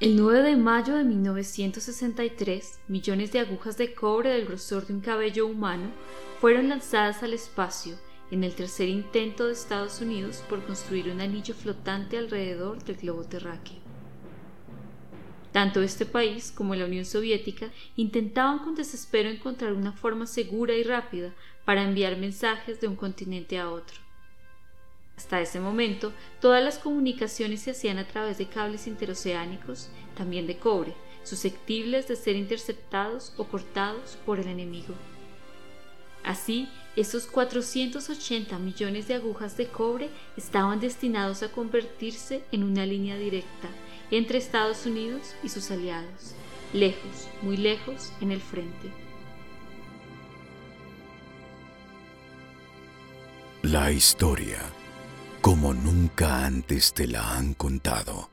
El 9 de mayo de 1963, millones de agujas de cobre del grosor de un cabello humano fueron lanzadas al espacio en el tercer intento de Estados Unidos por construir un anillo flotante alrededor del globo terráqueo. Tanto este país como la Unión Soviética intentaban con desespero encontrar una forma segura y rápida para enviar mensajes de un continente a otro. Hasta ese momento, todas las comunicaciones se hacían a través de cables interoceánicos, también de cobre, susceptibles de ser interceptados o cortados por el enemigo. Así, esos 480 millones de agujas de cobre estaban destinados a convertirse en una línea directa entre Estados Unidos y sus aliados, lejos, muy lejos en el frente. La historia como nunca antes te la han contado.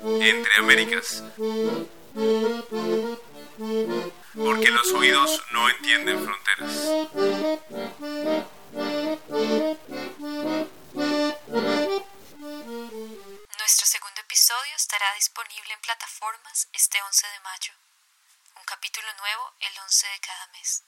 Entre Américas. Porque los oídos no entienden fronteras. Nuestro segundo episodio estará disponible en plataformas este 11 de mayo. Un capítulo nuevo el 11 de cada mes.